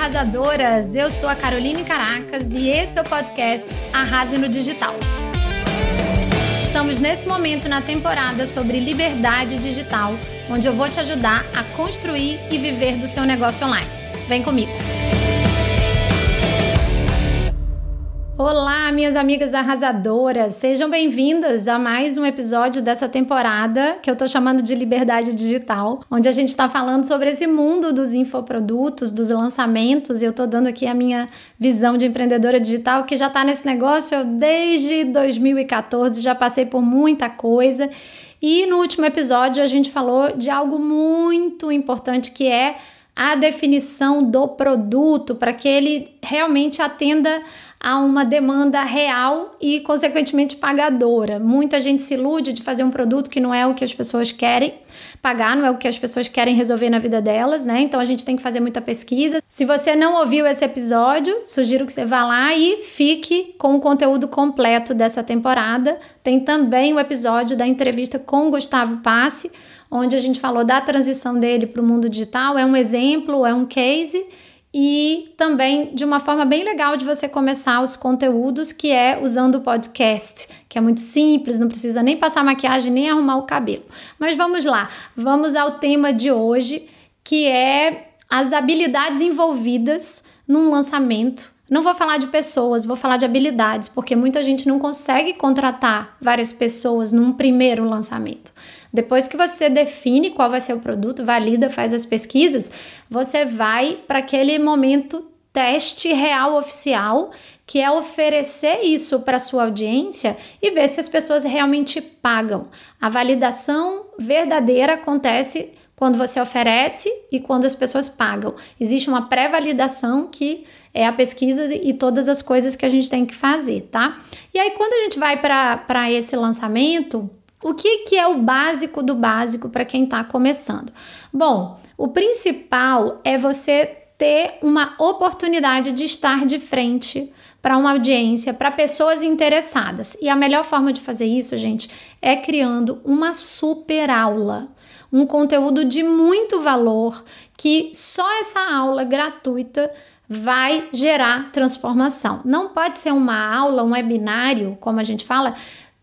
arrasadoras! Eu sou a Caroline Caracas e esse é o podcast Arrase no Digital. Estamos nesse momento na temporada sobre liberdade digital, onde eu vou te ajudar a construir e viver do seu negócio online. Vem comigo! Olá, minhas amigas arrasadoras! Sejam bem-vindas a mais um episódio dessa temporada que eu tô chamando de Liberdade Digital, onde a gente está falando sobre esse mundo dos infoprodutos, dos lançamentos. E eu tô dando aqui a minha visão de empreendedora digital que já tá nesse negócio desde 2014, já passei por muita coisa. E no último episódio a gente falou de algo muito importante que é a definição do produto para que ele realmente atenda a uma demanda real e, consequentemente, pagadora. Muita gente se ilude de fazer um produto que não é o que as pessoas querem pagar, não é o que as pessoas querem resolver na vida delas, né? Então a gente tem que fazer muita pesquisa. Se você não ouviu esse episódio, sugiro que você vá lá e fique com o conteúdo completo dessa temporada. Tem também o episódio da entrevista com Gustavo Passe, onde a gente falou da transição dele para o mundo digital. É um exemplo, é um case e também de uma forma bem legal de você começar os conteúdos, que é usando o podcast, que é muito simples, não precisa nem passar maquiagem nem arrumar o cabelo. Mas vamos lá, vamos ao tema de hoje, que é as habilidades envolvidas num lançamento. Não vou falar de pessoas, vou falar de habilidades, porque muita gente não consegue contratar várias pessoas num primeiro lançamento. Depois que você define qual vai ser o produto, valida, faz as pesquisas, você vai para aquele momento teste real oficial, que é oferecer isso para sua audiência e ver se as pessoas realmente pagam. A validação verdadeira acontece quando você oferece e quando as pessoas pagam. Existe uma pré-validação que é a pesquisa e todas as coisas que a gente tem que fazer, tá? E aí, quando a gente vai para esse lançamento, o que, que é o básico do básico para quem está começando? Bom, o principal é você ter uma oportunidade de estar de frente para uma audiência, para pessoas interessadas. E a melhor forma de fazer isso, gente, é criando uma super aula, um conteúdo de muito valor que só essa aula gratuita vai gerar transformação. Não pode ser uma aula, um webinário, como a gente fala,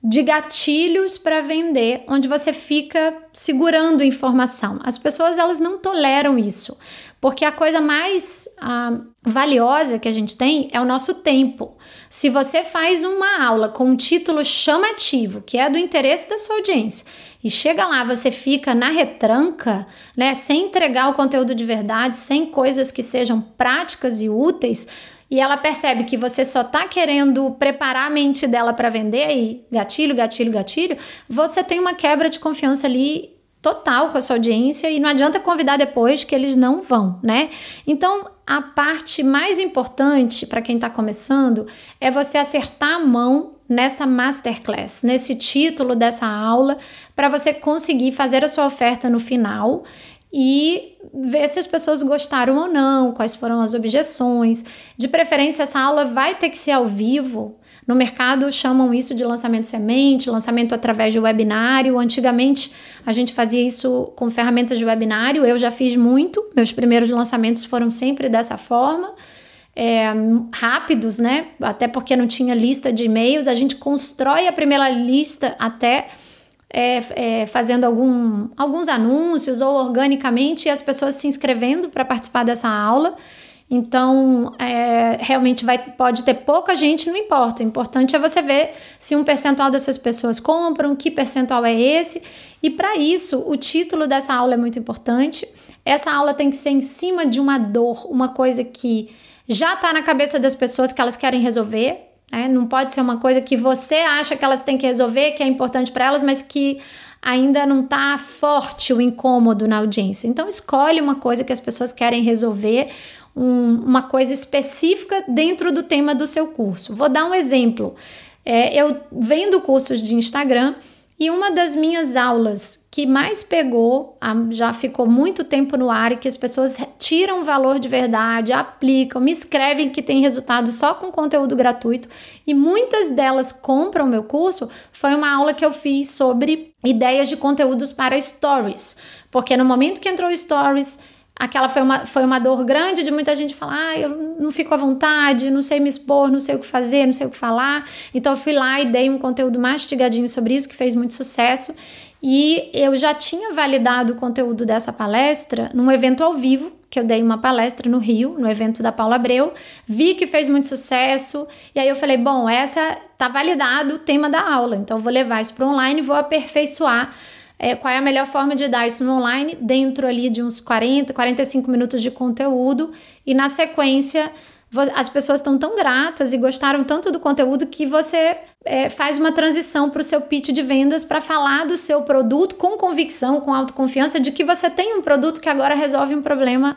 de gatilhos para vender, onde você fica segurando informação. As pessoas elas não toleram isso, porque a coisa mais ah, valiosa que a gente tem é o nosso tempo. Se você faz uma aula com um título chamativo, que é do interesse da sua audiência, e chega lá, você fica na retranca, né, sem entregar o conteúdo de verdade, sem coisas que sejam práticas e úteis, e ela percebe que você só está querendo preparar a mente dela para vender e gatilho, gatilho, gatilho, você tem uma quebra de confiança ali total com a sua audiência e não adianta convidar depois que eles não vão, né? Então, a parte mais importante para quem está começando é você acertar a mão nessa masterclass, nesse título dessa aula, para você conseguir fazer a sua oferta no final e ver se as pessoas gostaram ou não, quais foram as objeções. De preferência, essa aula vai ter que ser ao vivo. No mercado chamam isso de lançamento semente, lançamento através de webinário. Antigamente a gente fazia isso com ferramentas de webinário, eu já fiz muito, meus primeiros lançamentos foram sempre dessa forma. É, rápidos, né? Até porque não tinha lista de e-mails, a gente constrói a primeira lista até é, é, fazendo algum, alguns anúncios ou organicamente as pessoas se inscrevendo para participar dessa aula. Então, é, realmente vai, pode ter pouca gente, não importa. O importante é você ver se um percentual dessas pessoas compram, que percentual é esse. E para isso, o título dessa aula é muito importante. Essa aula tem que ser em cima de uma dor, uma coisa que já está na cabeça das pessoas que elas querem resolver. Né? Não pode ser uma coisa que você acha que elas têm que resolver, que é importante para elas, mas que ainda não está forte o incômodo na audiência. Então, escolhe uma coisa que as pessoas querem resolver, um, uma coisa específica dentro do tema do seu curso. Vou dar um exemplo. É, eu vendo cursos de Instagram e uma das minhas aulas que mais pegou, já ficou muito tempo no ar e que as pessoas tiram valor de verdade, aplicam, me escrevem que tem resultado só com conteúdo gratuito e muitas delas compram meu curso, foi uma aula que eu fiz sobre ideias de conteúdos para stories. Porque no momento que entrou stories, aquela foi uma, foi uma dor grande de muita gente falar, ah, eu não fico à vontade, não sei me expor, não sei o que fazer, não sei o que falar. Então eu fui lá e dei um conteúdo mastigadinho sobre isso, que fez muito sucesso. E eu já tinha validado o conteúdo dessa palestra num evento ao vivo, que eu dei uma palestra no Rio, no evento da Paula Abreu, vi que fez muito sucesso, e aí eu falei, bom, essa tá validado o tema da aula, então vou levar isso para online e vou aperfeiçoar é, qual é a melhor forma de dar isso no online, dentro ali de uns 40, 45 minutos de conteúdo, e na sequência as pessoas estão tão gratas e gostaram tanto do conteúdo que você é, faz uma transição para o seu pitch de vendas para falar do seu produto com convicção, com autoconfiança de que você tem um produto que agora resolve um problema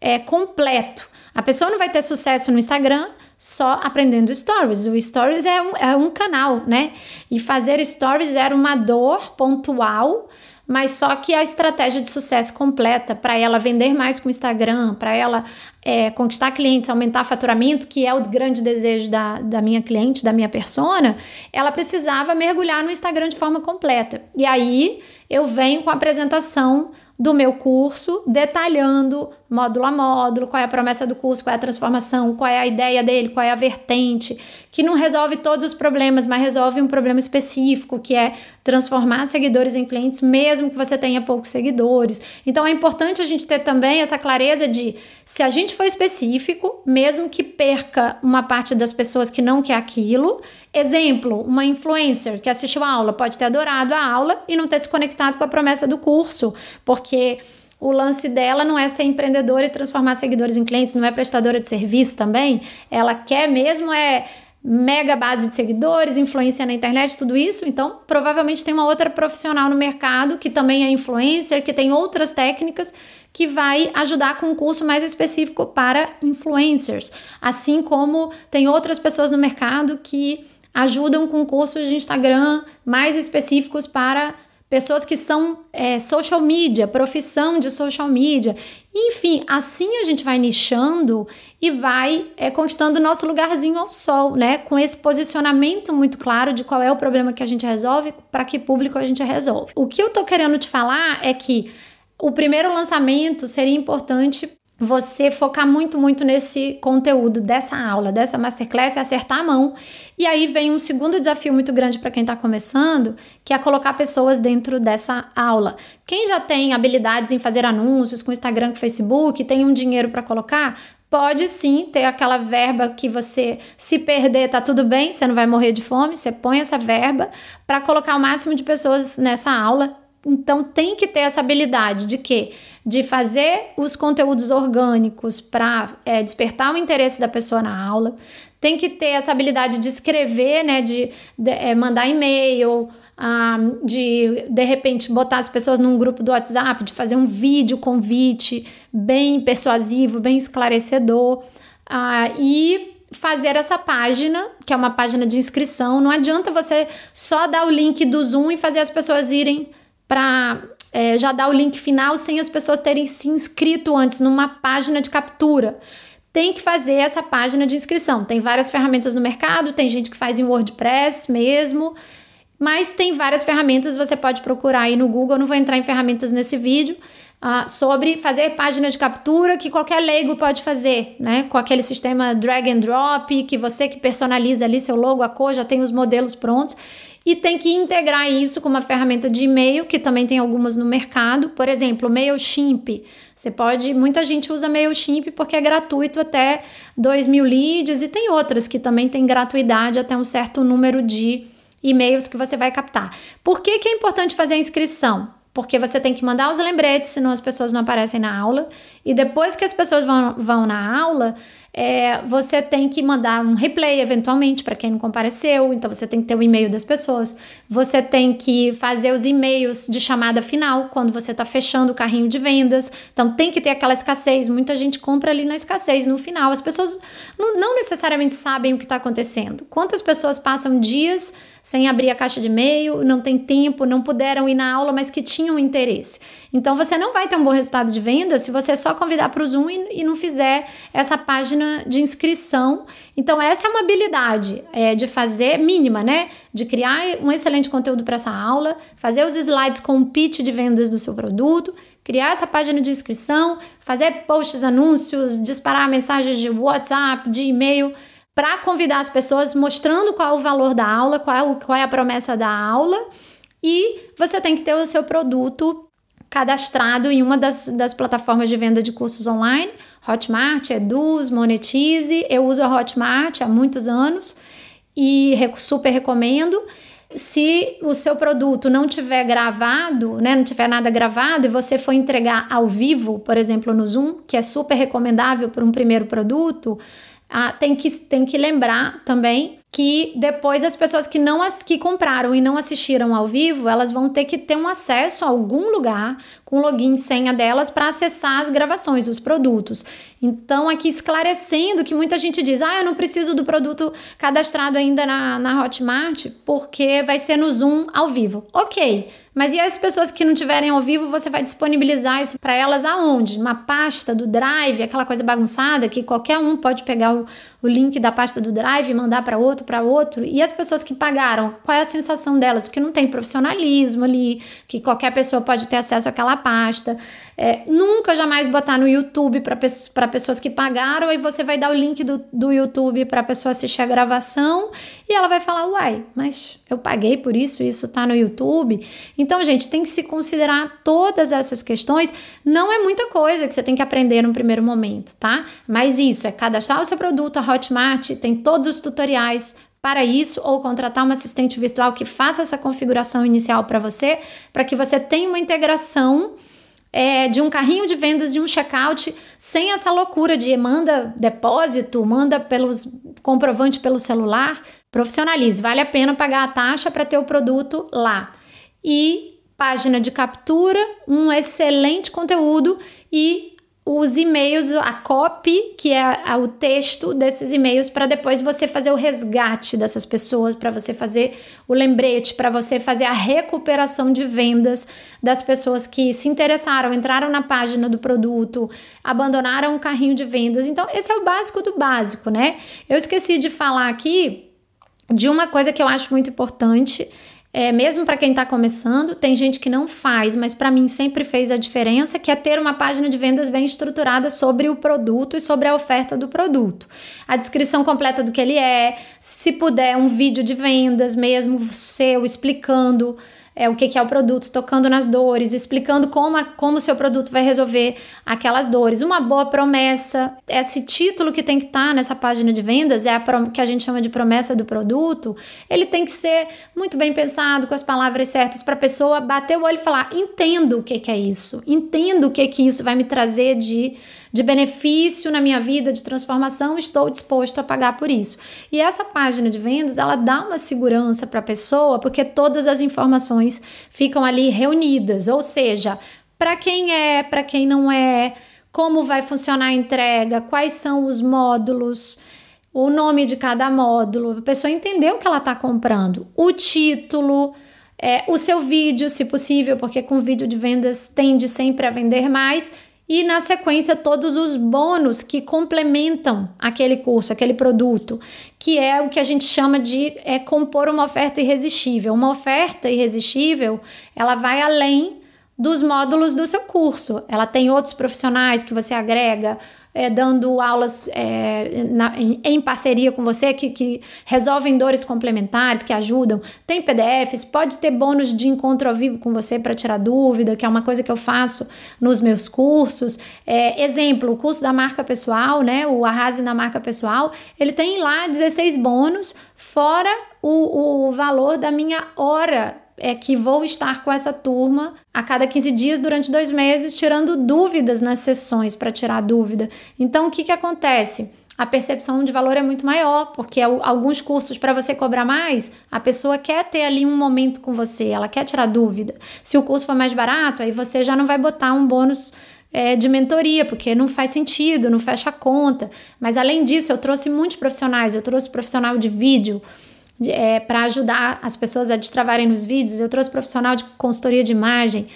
é, completo. A pessoa não vai ter sucesso no Instagram só aprendendo stories. O stories é um, é um canal, né? E fazer stories era uma dor pontual mas só que a estratégia de sucesso completa para ela vender mais com o Instagram, para ela é, conquistar clientes, aumentar faturamento, que é o grande desejo da, da minha cliente, da minha persona, ela precisava mergulhar no Instagram de forma completa. E aí eu venho com a apresentação do meu curso, detalhando módulo a módulo, qual é a promessa do curso, qual é a transformação, qual é a ideia dele, qual é a vertente, que não resolve todos os problemas, mas resolve um problema específico, que é transformar seguidores em clientes, mesmo que você tenha poucos seguidores. Então é importante a gente ter também essa clareza de se a gente for específico, mesmo que perca uma parte das pessoas que não quer aquilo, Exemplo, uma influencer que assistiu a aula pode ter adorado a aula e não ter se conectado com a promessa do curso, porque o lance dela não é ser empreendedora e transformar seguidores em clientes, não é prestadora de serviço também. Ela quer mesmo é mega base de seguidores, influência na internet, tudo isso. Então, provavelmente tem uma outra profissional no mercado que também é influencer, que tem outras técnicas que vai ajudar com um curso mais específico para influencers, assim como tem outras pessoas no mercado que ajudam com cursos de Instagram mais específicos para pessoas que são é, social media, profissão de social media. Enfim, assim a gente vai nichando e vai é, conquistando nosso lugarzinho ao sol, né? Com esse posicionamento muito claro de qual é o problema que a gente resolve, para que público a gente resolve. O que eu tô querendo te falar é que o primeiro lançamento seria importante você focar muito, muito nesse conteúdo dessa aula, dessa masterclass, e acertar a mão. E aí vem um segundo desafio muito grande para quem está começando, que é colocar pessoas dentro dessa aula. Quem já tem habilidades em fazer anúncios com Instagram, com Facebook, tem um dinheiro para colocar, pode sim ter aquela verba que você se perder tá tudo bem, você não vai morrer de fome, você põe essa verba para colocar o máximo de pessoas nessa aula. Então tem que ter essa habilidade de que de fazer os conteúdos orgânicos para é, despertar o interesse da pessoa na aula, tem que ter essa habilidade de escrever, né, de, de é, mandar e-mail, ah, de de repente botar as pessoas num grupo do WhatsApp, de fazer um vídeo convite bem persuasivo, bem esclarecedor. Ah, e fazer essa página, que é uma página de inscrição. Não adianta você só dar o link do Zoom e fazer as pessoas irem para é, já dar o link final sem as pessoas terem se inscrito antes numa página de captura. Tem que fazer essa página de inscrição. Tem várias ferramentas no mercado, tem gente que faz em WordPress mesmo, mas tem várias ferramentas, você pode procurar aí no Google, eu não vou entrar em ferramentas nesse vídeo, uh, sobre fazer página de captura que qualquer leigo pode fazer, né? Com aquele sistema drag and drop, que você que personaliza ali seu logo, a cor, já tem os modelos prontos e tem que integrar isso com uma ferramenta de e-mail, que também tem algumas no mercado. Por exemplo, MailChimp. Você pode, muita gente usa MailChimp porque é gratuito até 2 mil leads e tem outras que também tem gratuidade até um certo número de e-mails que você vai captar. Por que, que é importante fazer a inscrição? Porque você tem que mandar os lembretes, senão as pessoas não aparecem na aula. E depois que as pessoas vão, vão na aula, é, você tem que mandar um replay eventualmente para quem não compareceu, então você tem que ter o e-mail das pessoas. Você tem que fazer os e-mails de chamada final quando você está fechando o carrinho de vendas. Então tem que ter aquela escassez. Muita gente compra ali na escassez no final. As pessoas não, não necessariamente sabem o que está acontecendo. Quantas pessoas passam dias sem abrir a caixa de e-mail, não tem tempo, não puderam ir na aula, mas que tinham interesse. Então você não vai ter um bom resultado de venda se você só convidar para o Zoom e, e, não fizer essa página de inscrição. Então, essa é uma habilidade é, de fazer mínima, né? De criar um excelente conteúdo para essa aula, fazer os slides com o pitch de vendas do seu produto, criar essa página de inscrição, fazer posts, anúncios, disparar mensagens de WhatsApp, de e-mail, para convidar as pessoas, mostrando qual é o valor da aula, qual é, o, qual é a promessa da aula. E você tem que ter o seu produto cadastrado em uma das, das plataformas de venda de cursos online, Hotmart, Eduz, Monetize. Eu uso a Hotmart há muitos anos e super recomendo. Se o seu produto não tiver gravado, né, não tiver nada gravado e você for entregar ao vivo, por exemplo, no Zoom, que é super recomendável para um primeiro produto, ah, tem, que, tem que lembrar também que depois as pessoas que não as que compraram e não assistiram ao vivo, elas vão ter que ter um acesso a algum lugar com login e senha delas para acessar as gravações, os produtos. Então, aqui esclarecendo que muita gente diz: ah, eu não preciso do produto cadastrado ainda na, na Hotmart, porque vai ser no Zoom ao vivo. Ok, mas e as pessoas que não tiverem ao vivo, você vai disponibilizar isso para elas aonde? Uma pasta do Drive, aquela coisa bagunçada que qualquer um pode pegar o, o link da pasta do Drive e mandar para outro, para outro. E as pessoas que pagaram, qual é a sensação delas? Que não tem profissionalismo ali, que qualquer pessoa pode ter acesso àquela pasta. É, nunca jamais botar no YouTube para pessoas que pagaram, aí você vai dar o link do, do YouTube para a pessoa assistir a gravação e ela vai falar: Uai, mas eu paguei por isso, isso está no YouTube. Então, gente, tem que se considerar todas essas questões. Não é muita coisa que você tem que aprender no primeiro momento, tá? Mas isso é cadastrar o seu produto, a Hotmart tem todos os tutoriais para isso ou contratar uma assistente virtual que faça essa configuração inicial para você, para que você tenha uma integração é, de um carrinho de vendas de um checkout sem essa loucura de manda depósito, manda pelos comprovante pelo celular. Profissionalize, vale a pena pagar a taxa para ter o produto lá. E página de captura, um excelente conteúdo e os e-mails, a copy, que é o texto desses e-mails, para depois você fazer o resgate dessas pessoas, para você fazer o lembrete, para você fazer a recuperação de vendas das pessoas que se interessaram, entraram na página do produto, abandonaram o carrinho de vendas. Então, esse é o básico do básico, né? Eu esqueci de falar aqui de uma coisa que eu acho muito importante é, mesmo para quem está começando, tem gente que não faz, mas para mim sempre fez a diferença, que é ter uma página de vendas bem estruturada sobre o produto e sobre a oferta do produto. A descrição completa do que ele é, se puder, um vídeo de vendas mesmo seu explicando é, o que, que, é o produto, tocando nas dores, explicando como o como seu produto vai resolver aquelas dores. Uma boa promessa, esse título que tem que estar tá nessa página de vendas, é a que a gente chama de promessa do produto, ele tem que ser muito bem pensado, com as palavras certas, para a pessoa bater o olho e falar: entendo o que, que é isso, entendo o que, que isso vai me trazer de de benefício na minha vida, de transformação, estou disposto a pagar por isso. E essa página de vendas, ela dá uma segurança para a pessoa, porque todas as informações ficam ali reunidas, ou seja, para quem é, para quem não é, como vai funcionar a entrega, quais são os módulos, o nome de cada módulo, a pessoa entender o que ela está comprando, o título, é, o seu vídeo, se possível, porque com vídeo de vendas tende sempre a vender mais e na sequência todos os bônus que complementam aquele curso, aquele produto, que é o que a gente chama de é, compor uma oferta irresistível. Uma oferta irresistível, ela vai além dos módulos do seu curso. Ela tem outros profissionais que você agrega, é, dando aulas é, na, em, em, parceria com você que, que, resolvem dores complementares, que ajudam. Tem PDFs, pode ter bônus de encontro ao vivo com você para tirar dúvida, que é uma coisa que eu faço nos meus cursos. É, exemplo, o curso da marca pessoal, né? O Arrase na marca pessoal, ele tem lá 16 bônus, fora o, o valor da minha hora é que vou estar com essa turma a cada 15 dias durante dois meses, tirando dúvidas nas sessões para tirar dúvida. Então, o que, que acontece? A percepção de valor é muito maior, porque alguns cursos para você cobrar mais, a pessoa quer ter ali um momento com você, ela quer tirar dúvida. Se o curso for mais barato, aí você já não vai botar um bônus é, de mentoria, porque não faz sentido, não fecha a conta. Mas além disso, eu trouxe muitos profissionais, eu trouxe profissional de vídeo é, para ajudar as pessoas a destravarem nos vídeos. Eu trouxe profissional de consultoria de imagem,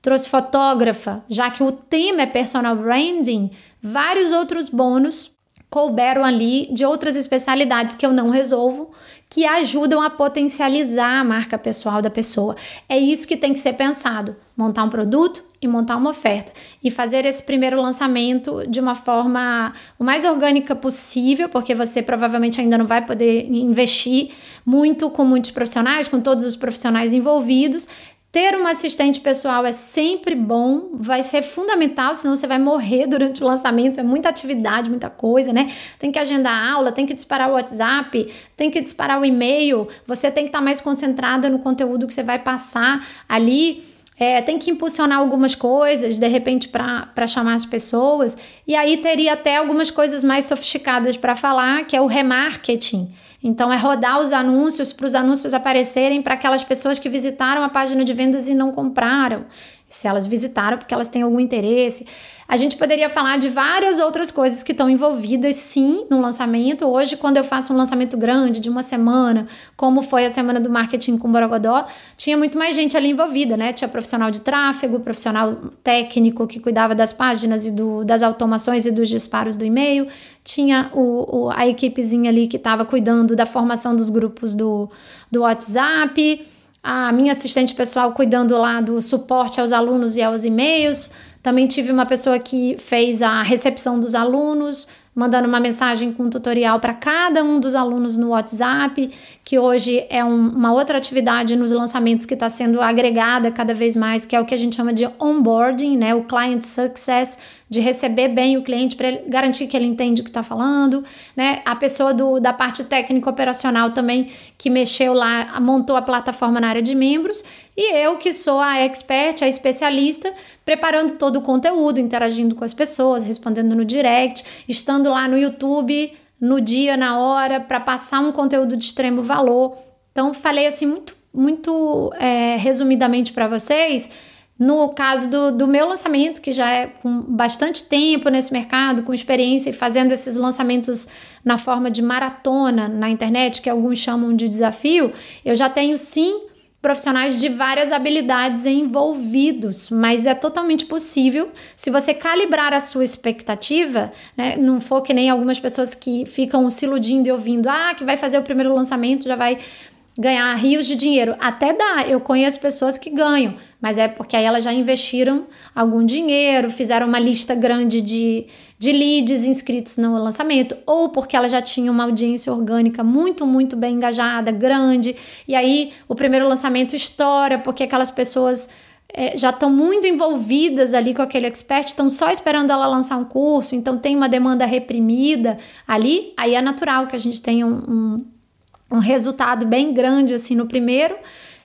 trouxe fotógrafa, já que o tema é personal branding, vários outros bônus couberam ali de outras especialidades que eu não resolvo, que ajudam a potencializar a marca pessoal da pessoa. É isso que tem que ser pensado: montar um produto e montar uma oferta e fazer esse primeiro lançamento de uma forma o mais orgânica possível, porque você provavelmente ainda não vai poder investir muito com muitos profissionais, com todos os profissionais envolvidos. Ter uma assistente pessoal é sempre bom, vai ser fundamental, senão você vai morrer durante o lançamento. É muita atividade, muita coisa, né? Tem que agendar aula, tem que disparar o WhatsApp, tem que disparar o e-mail. Você tem que estar mais concentrada no conteúdo que você vai passar ali. É, tem que impulsionar algumas coisas, de repente, para chamar as pessoas. E aí teria até algumas coisas mais sofisticadas para falar, que é o remarketing. Então, é rodar os anúncios para os anúncios aparecerem para aquelas pessoas que visitaram a página de vendas e não compraram. Se elas visitaram porque elas têm algum interesse. A gente poderia falar de várias outras coisas que estão envolvidas, sim, no lançamento. Hoje, quando eu faço um lançamento grande de uma semana, como foi a semana do marketing com Borogodó, tinha muito mais gente ali envolvida, né? Tinha profissional de tráfego, profissional técnico que cuidava das páginas e do, das automações e dos disparos do e-mail, tinha o, o a equipezinha ali que estava cuidando da formação dos grupos do, do WhatsApp a minha assistente pessoal cuidando lá do suporte aos alunos e aos e-mails. Também tive uma pessoa que fez a recepção dos alunos, mandando uma mensagem com um tutorial para cada um dos alunos no WhatsApp, que hoje é um, uma outra atividade nos lançamentos que está sendo agregada cada vez mais, que é o que a gente chama de onboarding, né? O client success, de receber bem o cliente para garantir que ele entende o que está falando, né? A pessoa do, da parte técnica operacional também que mexeu lá, montou a plataforma na área de membros, e eu que sou a expert, a especialista, preparando todo o conteúdo, interagindo com as pessoas, respondendo no direct, estando lá no YouTube no dia, na hora, para passar um conteúdo de extremo valor. Então, falei assim muito, muito é, resumidamente para vocês no caso do, do meu lançamento, que já é com bastante tempo nesse mercado, com experiência e fazendo esses lançamentos na forma de maratona na internet, que alguns chamam de desafio, eu já tenho sim profissionais de várias habilidades envolvidos, mas é totalmente possível se você calibrar a sua expectativa, né? Não for que nem algumas pessoas que ficam se iludindo e ouvindo, ah, que vai fazer o primeiro lançamento, já vai ganhar rios de dinheiro. Até dá, eu conheço pessoas que ganham, mas é porque aí elas já investiram algum dinheiro, fizeram uma lista grande de, de leads inscritos no lançamento, ou porque elas já tinham uma audiência orgânica muito, muito bem engajada, grande, e aí o primeiro lançamento estoura porque aquelas pessoas. É, já estão muito envolvidas ali com aquele expert, estão só esperando ela lançar um curso, então tem uma demanda reprimida ali, aí é natural que a gente tenha um, um, um resultado bem grande assim no primeiro,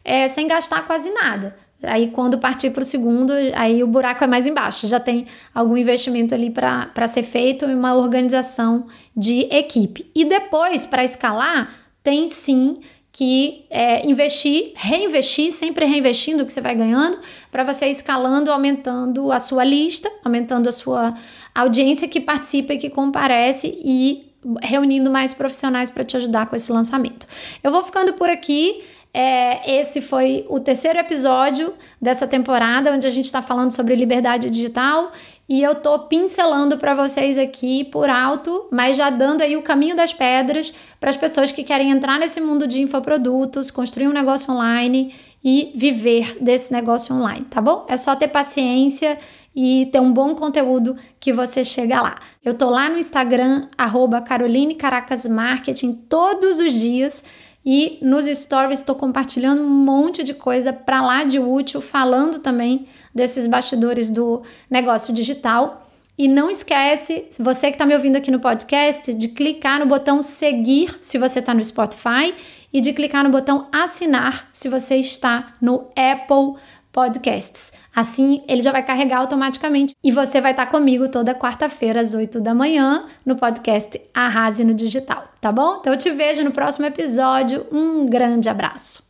é, sem gastar quase nada. Aí, quando partir para o segundo, aí o buraco é mais embaixo. Já tem algum investimento ali para ser feito e uma organização de equipe. E depois, para escalar, tem sim que é, investir, reinvestir, sempre reinvestindo o que você vai ganhando, para você escalando, aumentando a sua lista, aumentando a sua audiência que participa e que comparece e reunindo mais profissionais para te ajudar com esse lançamento. Eu vou ficando por aqui. É, esse foi o terceiro episódio dessa temporada, onde a gente está falando sobre liberdade digital. E eu tô pincelando para vocês aqui por alto, mas já dando aí o caminho das pedras para as pessoas que querem entrar nesse mundo de infoprodutos, construir um negócio online e viver desse negócio online, tá bom? É só ter paciência e ter um bom conteúdo que você chega lá. Eu tô lá no Instagram, arroba Caroline Caracas Marketing, todos os dias e nos stories estou compartilhando um monte de coisa para lá de útil, falando também desses bastidores do negócio digital. E não esquece, você que está me ouvindo aqui no podcast, de clicar no botão seguir se você está no Spotify e de clicar no botão assinar se você está no Apple Podcasts. Assim, ele já vai carregar automaticamente e você vai estar comigo toda quarta-feira às 8 da manhã no podcast Arrase no Digital, tá bom? Então eu te vejo no próximo episódio. Um grande abraço.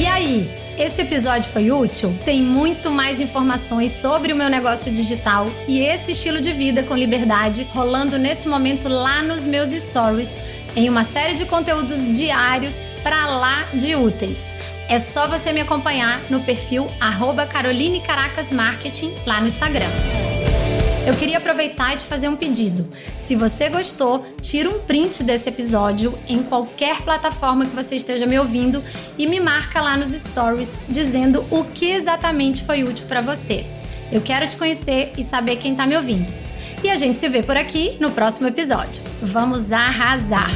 E aí, esse episódio foi útil? Tem muito mais informações sobre o meu negócio digital e esse estilo de vida com liberdade rolando nesse momento lá nos meus stories, em uma série de conteúdos diários para lá de úteis. É só você me acompanhar no perfil Caroline Caracas Marketing lá no Instagram. Eu queria aproveitar e te fazer um pedido. Se você gostou, tira um print desse episódio em qualquer plataforma que você esteja me ouvindo e me marca lá nos stories dizendo o que exatamente foi útil para você. Eu quero te conhecer e saber quem está me ouvindo. E a gente se vê por aqui no próximo episódio. Vamos arrasar!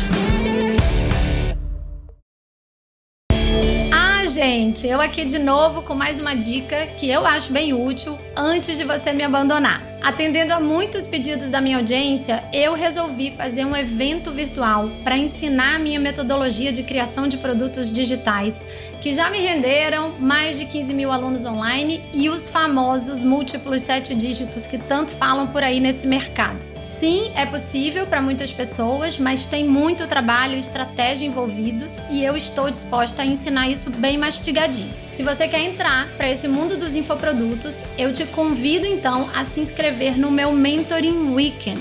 Ah, gente, eu aqui de novo com mais uma dica que eu acho bem útil antes de você me abandonar. Atendendo a muitos pedidos da minha audiência, eu resolvi fazer um evento virtual para ensinar a minha metodologia de criação de produtos digitais, que já me renderam mais de 15 mil alunos online e os famosos múltiplos sete dígitos que tanto falam por aí nesse mercado. Sim, é possível para muitas pessoas, mas tem muito trabalho e estratégia envolvidos e eu estou disposta a ensinar isso bem mastigadinho. Se você quer entrar para esse mundo dos infoprodutos, eu te convido então a se inscrever no meu Mentoring Weekend,